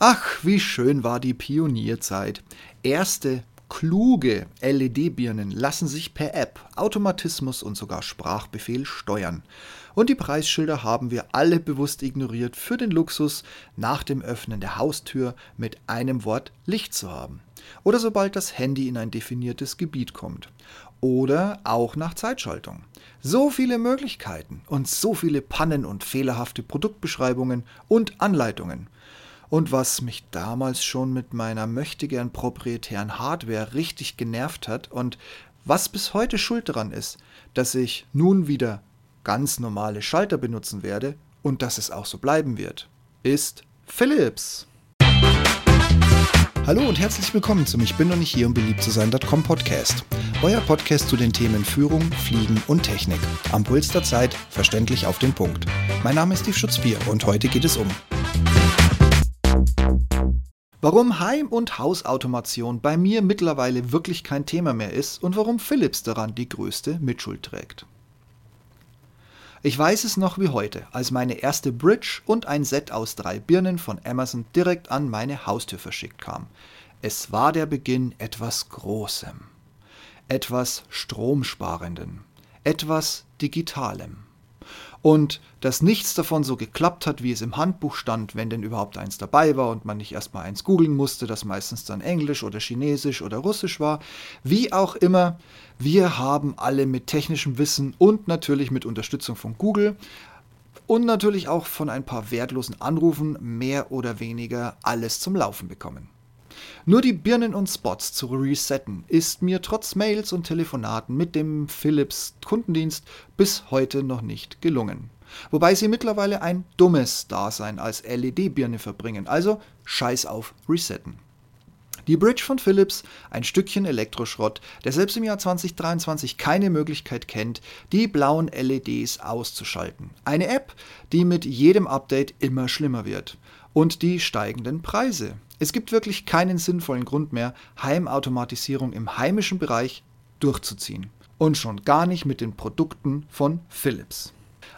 Ach, wie schön war die Pionierzeit. Erste kluge LED-Birnen lassen sich per App, Automatismus und sogar Sprachbefehl steuern. Und die Preisschilder haben wir alle bewusst ignoriert für den Luxus, nach dem Öffnen der Haustür mit einem Wort Licht zu haben. Oder sobald das Handy in ein definiertes Gebiet kommt. Oder auch nach Zeitschaltung. So viele Möglichkeiten und so viele Pannen und fehlerhafte Produktbeschreibungen und Anleitungen. Und was mich damals schon mit meiner möchtegern proprietären Hardware richtig genervt hat und was bis heute schuld daran ist, dass ich nun wieder ganz normale Schalter benutzen werde und dass es auch so bleiben wird, ist Philips. Hallo und herzlich willkommen zum Ich bin noch nicht hier, um beliebt zu sein.com Podcast. Euer Podcast zu den Themen Führung, Fliegen und Technik. Am Puls der Zeit, verständlich auf den Punkt. Mein Name ist Steve Schutzbier und heute geht es um Warum Heim- und Hausautomation bei mir mittlerweile wirklich kein Thema mehr ist und warum Philips daran die größte Mitschuld trägt. Ich weiß es noch wie heute, als meine erste Bridge und ein Set aus drei Birnen von Amazon direkt an meine Haustür verschickt kam. Es war der Beginn etwas Großem, etwas Stromsparendem, etwas Digitalem und dass nichts davon so geklappt hat, wie es im Handbuch stand, wenn denn überhaupt eins dabei war und man nicht erstmal eins googeln musste, das meistens dann Englisch oder Chinesisch oder Russisch war. Wie auch immer, wir haben alle mit technischem Wissen und natürlich mit Unterstützung von Google und natürlich auch von ein paar wertlosen Anrufen mehr oder weniger alles zum Laufen bekommen. Nur die Birnen und Spots zu resetten ist mir trotz Mails und Telefonaten mit dem Philips Kundendienst bis heute noch nicht gelungen. Wobei sie mittlerweile ein dummes Dasein als LED-Birne verbringen, also scheiß auf Resetten. Die Bridge von Philips, ein Stückchen Elektroschrott, der selbst im Jahr 2023 keine Möglichkeit kennt, die blauen LEDs auszuschalten. Eine App, die mit jedem Update immer schlimmer wird. Und die steigenden Preise. Es gibt wirklich keinen sinnvollen Grund mehr, Heimautomatisierung im heimischen Bereich durchzuziehen. Und schon gar nicht mit den Produkten von Philips.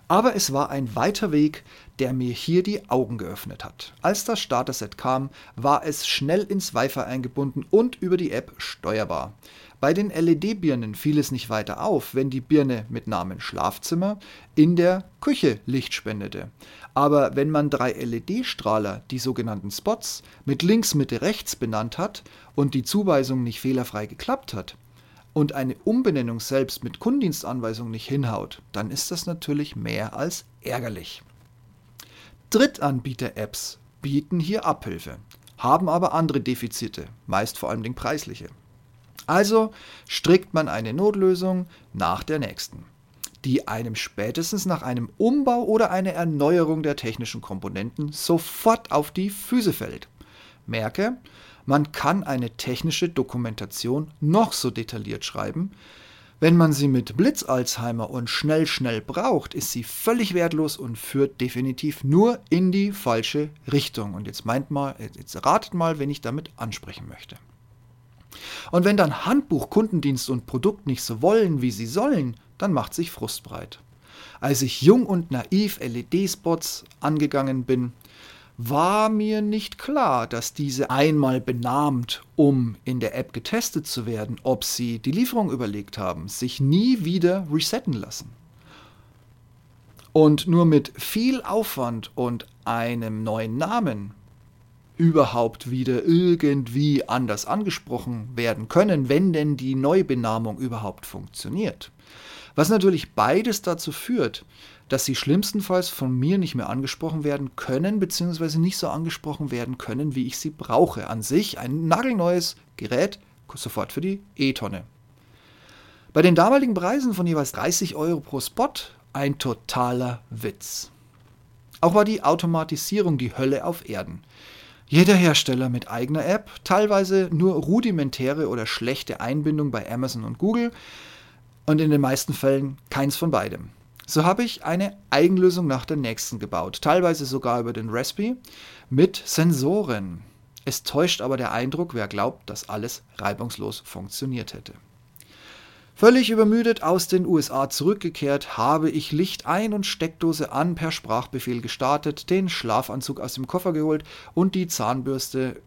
Aber es war ein weiter Weg, der mir hier die Augen geöffnet hat. Als das Starter-Set kam, war es schnell ins Wi-Fi eingebunden und über die App steuerbar. Bei den LED-Birnen fiel es nicht weiter auf, wenn die Birne mit Namen Schlafzimmer in der Küche Licht spendete. Aber wenn man drei LED-Strahler, die sogenannten Spots, mit links, Mitte, rechts benannt hat und die Zuweisung nicht fehlerfrei geklappt hat und eine Umbenennung selbst mit Kundendienstanweisung nicht hinhaut, dann ist das natürlich mehr als ärgerlich. Drittanbieter-Apps bieten hier Abhilfe, haben aber andere Defizite, meist vor allem preisliche. Also strickt man eine Notlösung nach der nächsten die einem spätestens nach einem Umbau oder einer Erneuerung der technischen Komponenten sofort auf die Füße fällt. Merke, man kann eine technische Dokumentation noch so detailliert schreiben, wenn man sie mit Blitz-Alzheimer und schnell, schnell braucht, ist sie völlig wertlos und führt definitiv nur in die falsche Richtung. Und jetzt meint mal, jetzt ratet mal, wen ich damit ansprechen möchte. Und wenn dann Handbuch, Kundendienst und Produkt nicht so wollen, wie sie sollen, dann macht sich Frust breit. Als ich jung und naiv LED-Spots angegangen bin, war mir nicht klar, dass diese einmal benahmt, um in der App getestet zu werden, ob sie die Lieferung überlegt haben, sich nie wieder resetten lassen. Und nur mit viel Aufwand und einem neuen Namen überhaupt wieder irgendwie anders angesprochen werden können, wenn denn die Neubenamung überhaupt funktioniert. Was natürlich beides dazu führt, dass sie schlimmstenfalls von mir nicht mehr angesprochen werden können, beziehungsweise nicht so angesprochen werden können, wie ich sie brauche. An sich ein nagelneues Gerät, sofort für die E-Tonne. Bei den damaligen Preisen von jeweils 30 Euro pro Spot ein totaler Witz. Auch war die Automatisierung die Hölle auf Erden. Jeder Hersteller mit eigener App, teilweise nur rudimentäre oder schlechte Einbindung bei Amazon und Google, und in den meisten Fällen keins von beidem. So habe ich eine Eigenlösung nach der nächsten gebaut, teilweise sogar über den Raspberry mit Sensoren. Es täuscht aber der Eindruck, wer glaubt, dass alles reibungslos funktioniert hätte. Völlig übermüdet aus den USA zurückgekehrt, habe ich Licht ein und Steckdose an per Sprachbefehl gestartet, den Schlafanzug aus dem Koffer geholt und die Zahnbürste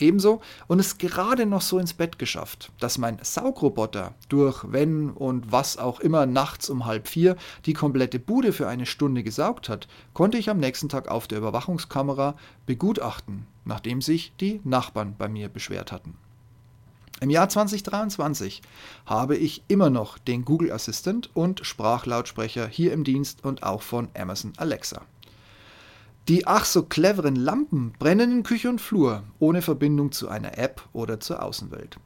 ebenso und es gerade noch so ins Bett geschafft, dass mein Saugroboter durch wenn und was auch immer nachts um halb vier die komplette Bude für eine Stunde gesaugt hat, konnte ich am nächsten Tag auf der Überwachungskamera begutachten, nachdem sich die Nachbarn bei mir beschwert hatten. Im Jahr 2023 habe ich immer noch den Google Assistant und Sprachlautsprecher hier im Dienst und auch von Amazon Alexa. Die ach so cleveren Lampen brennen in Küche und Flur, ohne Verbindung zu einer App oder zur Außenwelt.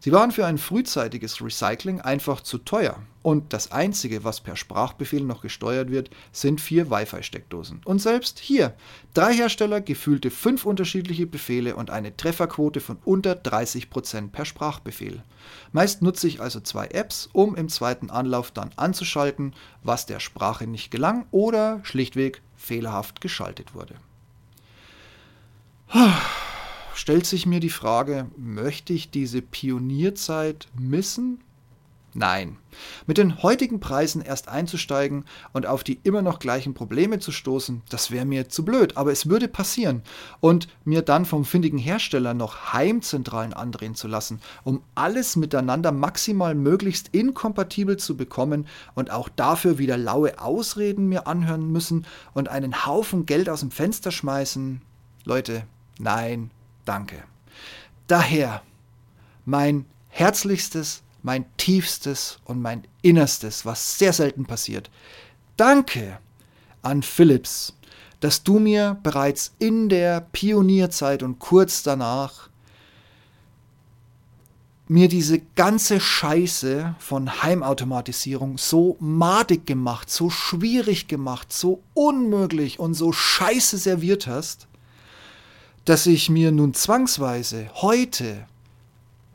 Sie waren für ein frühzeitiges Recycling einfach zu teuer und das Einzige, was per Sprachbefehl noch gesteuert wird, sind vier Wi-Fi-Steckdosen. Und selbst hier, drei Hersteller, gefühlte fünf unterschiedliche Befehle und eine Trefferquote von unter 30% per Sprachbefehl. Meist nutze ich also zwei Apps, um im zweiten Anlauf dann anzuschalten, was der Sprache nicht gelang oder schlichtweg fehlerhaft geschaltet wurde stellt sich mir die Frage, möchte ich diese Pionierzeit missen? Nein. Mit den heutigen Preisen erst einzusteigen und auf die immer noch gleichen Probleme zu stoßen, das wäre mir zu blöd, aber es würde passieren. Und mir dann vom findigen Hersteller noch Heimzentralen andrehen zu lassen, um alles miteinander maximal möglichst inkompatibel zu bekommen und auch dafür wieder laue Ausreden mir anhören müssen und einen Haufen Geld aus dem Fenster schmeißen. Leute, nein, Danke. Daher mein herzlichstes, mein tiefstes und mein innerstes, was sehr selten passiert. Danke an Philips, dass du mir bereits in der Pionierzeit und kurz danach mir diese ganze Scheiße von Heimautomatisierung so madig gemacht, so schwierig gemacht, so unmöglich und so scheiße serviert hast, dass ich mir nun zwangsweise heute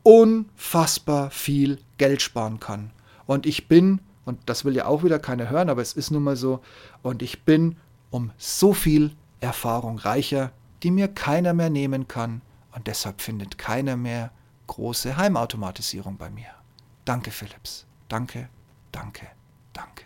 unfassbar viel Geld sparen kann. Und ich bin, und das will ja auch wieder keiner hören, aber es ist nun mal so, und ich bin um so viel Erfahrung reicher, die mir keiner mehr nehmen kann. Und deshalb findet keiner mehr große Heimautomatisierung bei mir. Danke, Philips. Danke, danke, danke.